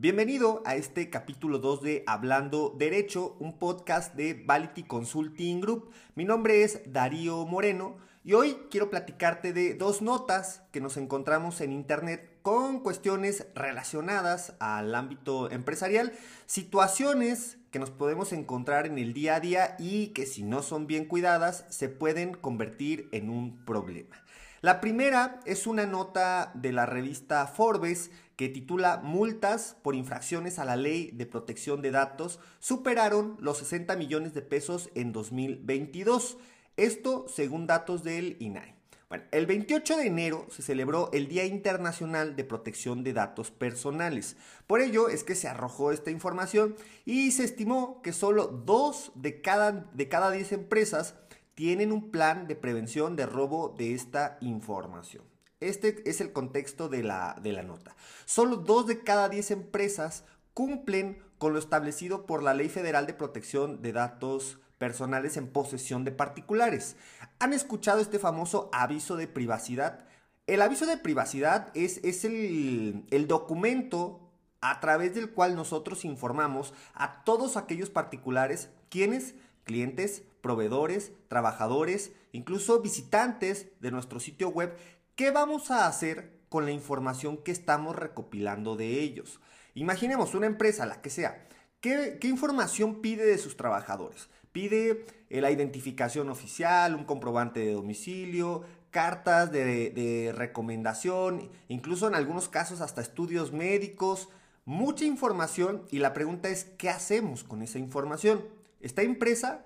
Bienvenido a este capítulo 2 de Hablando Derecho, un podcast de Vality Consulting Group. Mi nombre es Darío Moreno y hoy quiero platicarte de dos notas que nos encontramos en internet con cuestiones relacionadas al ámbito empresarial, situaciones que nos podemos encontrar en el día a día y que si no son bien cuidadas se pueden convertir en un problema. La primera es una nota de la revista Forbes que titula Multas por infracciones a la ley de protección de datos superaron los 60 millones de pesos en 2022. Esto según datos del INAI. Bueno, el 28 de enero se celebró el Día Internacional de Protección de Datos Personales. Por ello es que se arrojó esta información y se estimó que solo dos de cada, de cada 10 empresas tienen un plan de prevención de robo de esta información. Este es el contexto de la, de la nota. Solo dos de cada diez empresas cumplen con lo establecido por la Ley Federal de Protección de Datos Personales en posesión de particulares. ¿Han escuchado este famoso aviso de privacidad? El aviso de privacidad es, es el, el documento a través del cual nosotros informamos a todos aquellos particulares quienes clientes, proveedores, trabajadores, incluso visitantes de nuestro sitio web ¿Qué vamos a hacer con la información que estamos recopilando de ellos? Imaginemos una empresa, la que sea. ¿Qué, información pide de sus trabajadores? Pide eh, la identificación oficial, un comprobante de domicilio, cartas de, recomendación, incluso en algunos casos hasta estudios médicos, mucha información y la pregunta es, ¿qué hacemos con esa información? ¿Está impresa?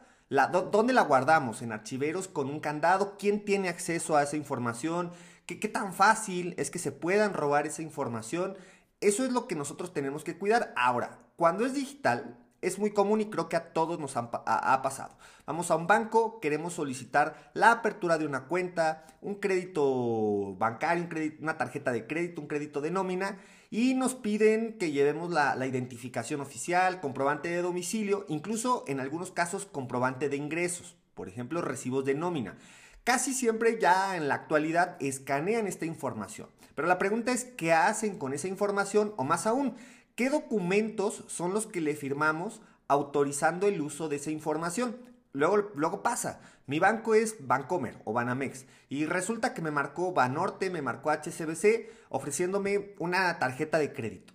¿Dónde la guardamos? ¿En archiveros con un candado? ¿Quién tiene acceso a esa información? ¿Qué, tan fácil es que se puedan robar esa información? Eso es lo que nosotros tenemos que cuidar. Ahora, cuando es digital, es muy común y creo que a todos nos ha, pasado. Vamos a un banco, queremos solicitar la apertura de una cuenta, un crédito bancario, una tarjeta de crédito, un crédito de nómina y nos piden que llevemos la, la, identificación oficial, comprobante de domicilio, incluso en algunos casos comprobante de ingresos, por ejemplo recibos de nómina. Casi siempre ya en la actualidad escanean esta información. Pero la pregunta es, ¿qué hacen con esa información? O más aún, ¿qué documentos son los que le firmamos autorizando el uso de esa información? Luego, luego pasa, mi banco es Bancomer o Banamex y resulta que me marcó Banorte, me marcó HCBC ofreciéndome una tarjeta de crédito.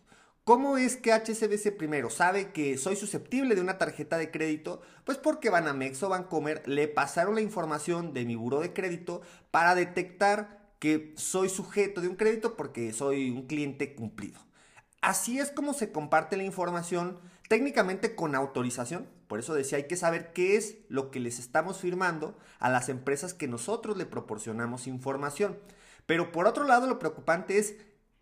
¿Cómo es que HSBC primero sabe que soy susceptible de una tarjeta de crédito? Pues porque Banamex o Bancomer le pasaron la información de mi buro de crédito para detectar que soy sujeto de un crédito porque soy un cliente cumplido. Así es como se comparte la información técnicamente con autorización. Por eso decía, hay que saber qué es lo que les estamos firmando a las empresas que nosotros le proporcionamos información. Pero por otro lado, lo preocupante es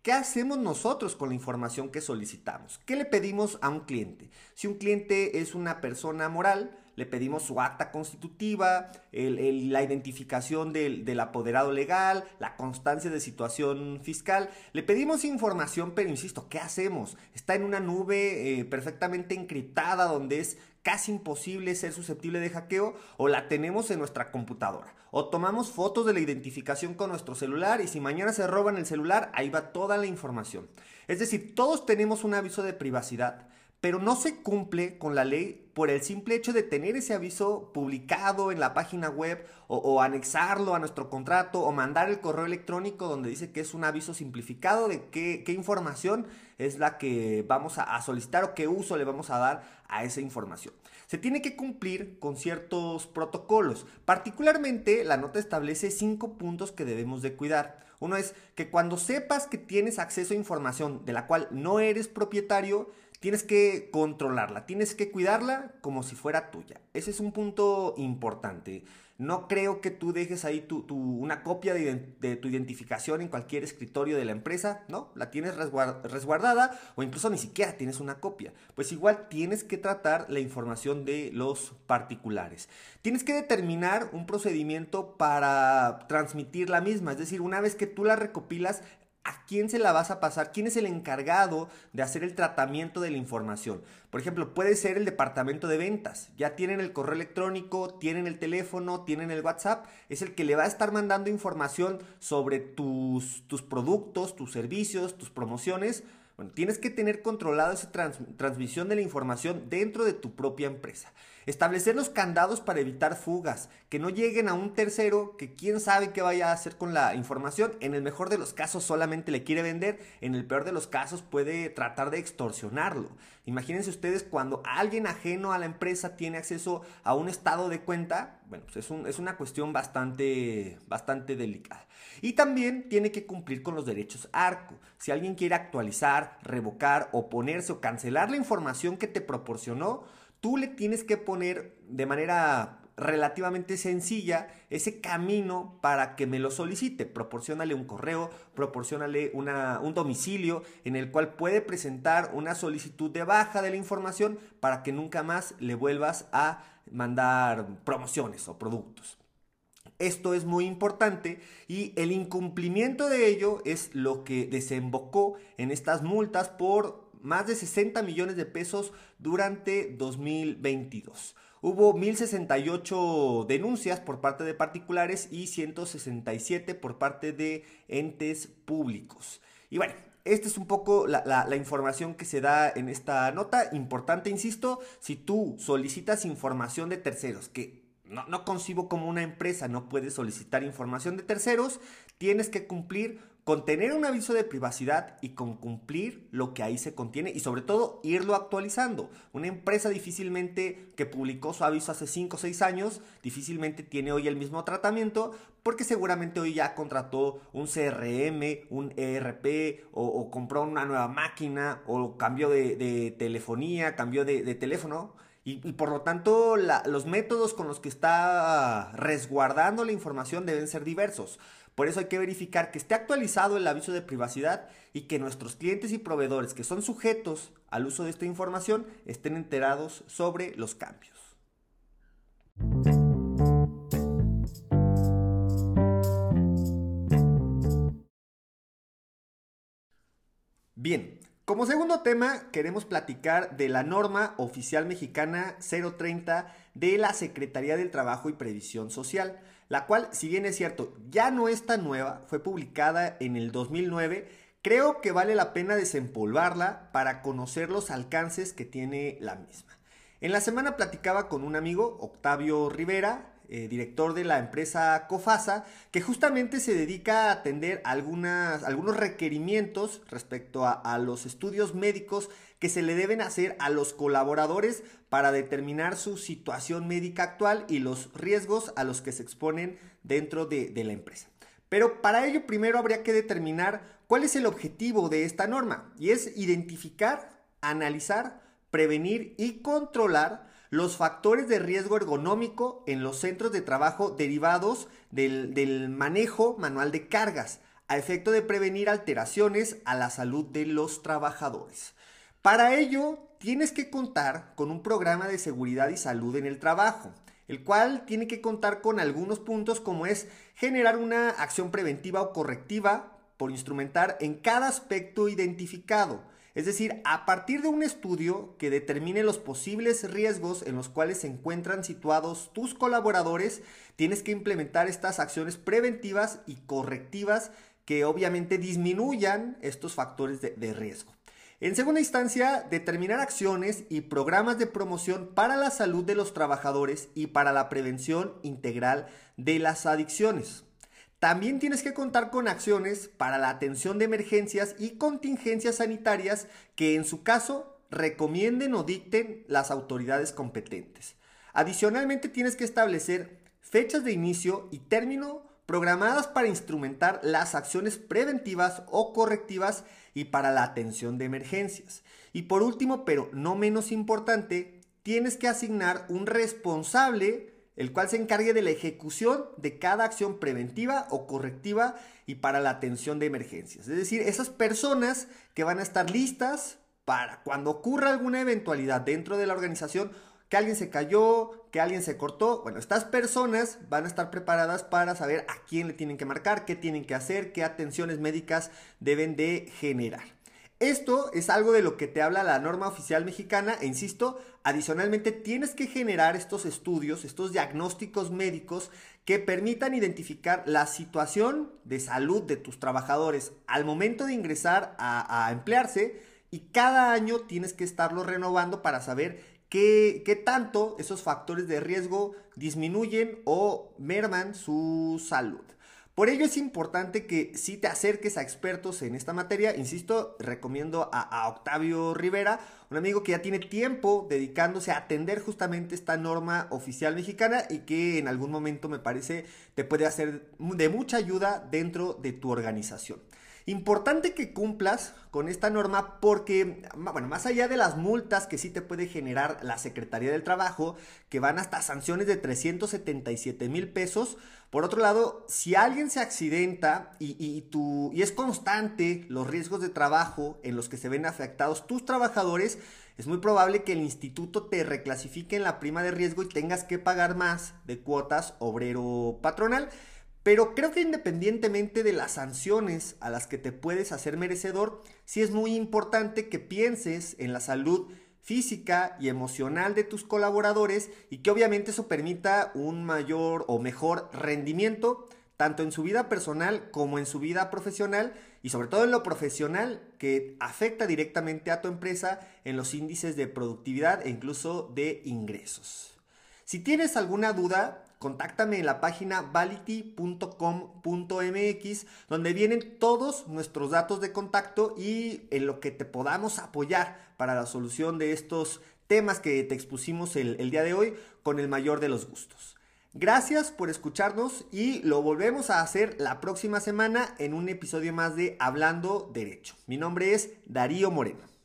¿Qué hacemos nosotros con la información que solicitamos? ¿Qué le pedimos a un cliente? Si un cliente es una persona moral, le pedimos su acta constitutiva, la identificación del, apoderado legal, la constancia de situación fiscal. Le pedimos información, pero insisto, ¿qué hacemos? Está en una nube eh, perfectamente encriptada donde es casi imposible ser susceptible de hackeo o la tenemos en nuestra computadora. O tomamos fotos de la identificación con nuestro celular y si mañana se roban el celular, ahí va toda la información. Es decir, todos tenemos un aviso de privacidad pero no se cumple con la ley por el simple hecho de tener ese aviso publicado en la página web o, anexarlo a nuestro contrato o mandar el correo electrónico donde dice que es un aviso simplificado de qué, información es la que vamos a, solicitar o qué uso le vamos a dar a esa información. Se tiene que cumplir con ciertos protocolos. Particularmente la nota establece cinco puntos que debemos de cuidar. Uno es que cuando sepas que tienes acceso a información de la cual no eres propietario, tienes que controlarla, tienes que cuidarla como si fuera tuya. Ese es un punto importante. No creo que tú dejes ahí tu, una copia de, tu identificación en cualquier escritorio de la empresa, ¿no? La tienes resguardada o incluso ni siquiera tienes una copia. Pues igual tienes que tratar la información de los particulares. Tienes que determinar un procedimiento para transmitir la misma, es decir, una vez que tú la recopilas, ¿A quién se la vas a pasar? ¿Quién es el encargado de hacer el tratamiento de la información? Por ejemplo, puede ser el departamento de ventas. Ya tienen el correo electrónico, tienen el teléfono, tienen el WhatsApp. Es el que le va a estar mandando información sobre tus, tus productos, tus servicios, tus promociones Bueno, tienes que tener controlado esa transmisión de la información dentro de tu propia empresa. Establecer los candados para evitar fugas, que no lleguen a un tercero que quién sabe qué vaya a hacer con la información. En el mejor de los casos solamente le quiere vender, en el peor de los casos puede tratar de extorsionarlo. Imagínense ustedes cuando alguien ajeno a la empresa tiene acceso a un estado de cuenta, bueno, pues es, es una cuestión bastante, bastante delicada. Y también tiene que cumplir con los derechos ARCO. Si alguien quiere actualizar, revocar, oponerse o cancelar la información que te proporcionó, tú le tienes que poner de manera relativamente sencilla ese camino para que me lo solicite. Proporcionale un correo, proporcionale un domicilio en el cual puede presentar una solicitud de baja de la información para que nunca más le vuelvas a mandar promociones o productos. Esto es muy importante y el incumplimiento de ello es lo que desembocó en estas multas por más de 60 millones de pesos durante 2022. Hubo 1068 denuncias por parte de particulares y 167 por parte de entes públicos. Y bueno, esta es un poco la, información que se da en esta nota. Importante, insisto, si tú solicitas información de terceros, que no, no concibo como una empresa no puede solicitar información de terceros, tienes que cumplir con tener un aviso de privacidad y con cumplir lo que ahí se contiene y sobre todo irlo actualizando. Una empresa difícilmente que publicó su aviso hace 5 o 6 años, difícilmente tiene hoy el mismo tratamiento porque seguramente hoy ya contrató un CRM, un ERP o, compró una nueva máquina o cambió de, telefonía, cambió de, teléfono. Y, por lo tanto los métodos con los que está resguardando la información deben ser diversos. Por eso hay que verificar que esté actualizado el aviso de privacidad y que nuestros clientes y proveedores que son sujetos al uso de esta información estén enterados sobre los cambios. Bien, como segundo tema queremos platicar de la norma oficial mexicana 030 de la Secretaría del Trabajo y Previsión Social la cual, si bien es cierto, ya no es tan nueva, fue publicada en el 2009, creo que vale la pena desempolvarla para conocer los alcances que tiene la misma. En la semana platicaba con un amigo, Octavio Rivera, eh, director de la empresa Cofasa, que justamente se dedica a atender algunos requerimientos respecto a los estudios médicos que se le deben hacer a los colaboradores para determinar su situación médica actual y los riesgos a los que se exponen dentro de, la empresa. Pero para ello primero habría que determinar cuál es el objetivo de esta norma y es identificar, analizar, prevenir y controlar los factores de riesgo ergonómico en los centros de trabajo derivados del, manejo manual de cargas, a efecto de prevenir alteraciones a la salud de los trabajadores. Para ello, tienes que contar con un programa de seguridad y salud en el trabajo, el cual tiene que contar con algunos puntos como es generar una acción preventiva o correctiva por instrumentar en cada aspecto identificado, es decir, a partir de un estudio que determine los posibles riesgos en los cuales se encuentran situados tus colaboradores, tienes que implementar estas acciones preventivas y correctivas que obviamente disminuyan estos factores de, riesgo. En segunda instancia, determinar acciones y programas de promoción para la salud de los trabajadores y para la prevención integral de las adicciones. También tienes que contar con acciones para la atención de emergencias y contingencias sanitarias que en su caso recomienden o dicten las autoridades competentes. Adicionalmente tienes que establecer fechas de inicio y término programadas para instrumentar las acciones preventivas o correctivas y para la atención de emergencias. Y por último, pero no menos importante, tienes que asignar un responsable el cual se encargue de la ejecución de cada acción preventiva o correctiva y para la atención de emergencias. Es decir, esas personas que van a estar listas para cuando ocurra alguna eventualidad dentro de la organización, que alguien se cayó, que alguien se cortó, bueno, estas personas van a estar preparadas para saber a quién le tienen que marcar, qué tienen que hacer, qué atenciones médicas deben de generar. Esto es algo de lo que te habla la norma oficial mexicana e insisto, adicionalmente tienes que generar estos estudios, estos diagnósticos médicos que permitan identificar la situación de salud de tus trabajadores al momento de ingresar a, emplearse y cada año tienes que estarlo renovando para saber qué, tanto esos factores de riesgo disminuyen o merman su salud. Por ello es importante que si te acerques a expertos en esta materia, insisto, recomiendo a, Octavio Rivera, un amigo que ya tiene tiempo dedicándose a atender justamente esta norma oficial mexicana y que en algún momento me parece te puede hacer de mucha ayuda dentro de tu organización. Importante que cumplas con esta norma porque, bueno, más allá de las multas que sí te puede generar la Secretaría del Trabajo, que van hasta sanciones de 377 mil pesos, por otro lado, si alguien se accidenta y, y, y es constante los riesgos de trabajo en los que se ven afectados tus trabajadores, es muy probable que el instituto te reclasifique en la prima de riesgo y tengas que pagar más de cuotas obrero patronal. Pero creo que independientemente de las sanciones a las que te puedes hacer merecedor, sí es muy importante que pienses en la salud física y emocional de tus colaboradores y que obviamente eso permita un mayor o mejor rendimiento tanto en su vida personal como en su vida profesional y sobre todo en lo profesional que afecta directamente a tu empresa en los índices de productividad e incluso de ingresos. Si tienes alguna duda, contáctame en la página vality.com.mx donde vienen todos nuestros datos de contacto y en lo que te podamos apoyar para la solución de estos temas que te expusimos el, el día de hoy con el mayor de los gustos. Gracias por escucharnos y lo volvemos a hacer la próxima semana en un episodio más de Hablando Derecho. Mi nombre es Darío Moreno.